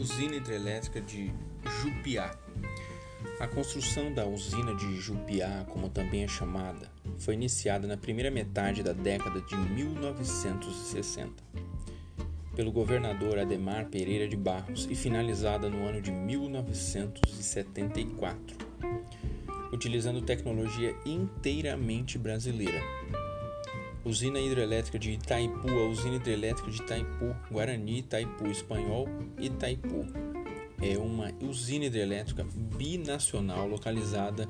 hidrelétrica de Jupiá. A construção da usina de Jupiá, como também é chamada, foi iniciada na primeira metade da década de 1960 pelo governador Ademar Pereira de Barros e finalizada no ano de 1974, utilizando tecnologia inteiramente brasileira. Usina Hidrelétrica de Itaipu, a Usina Hidrelétrica de Itaipu, Guarani, Itaipu, Espanhol, Itaipu. É uma usina hidrelétrica binacional localizada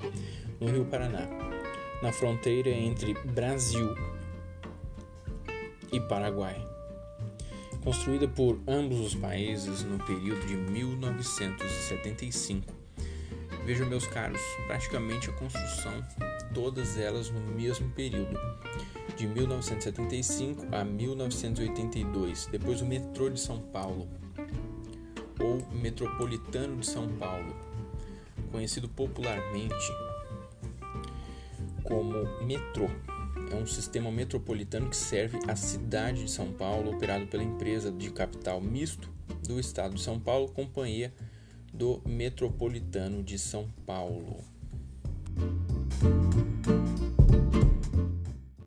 no Rio Paraná, na fronteira entre Brasil e Paraguai. Construída por ambos os países no período de 1975. Vejam, meus caros, praticamente a construção, todas elas no mesmo período de 1975 a 1982. Depois o metrô de São Paulo, ou metropolitano de São Paulo, conhecido popularmente como metrô. É um sistema metropolitano que serve a cidade de São Paulo, operado pela empresa de capital misto do estado de São Paulo, Companhia do Metropolitano de São Paulo.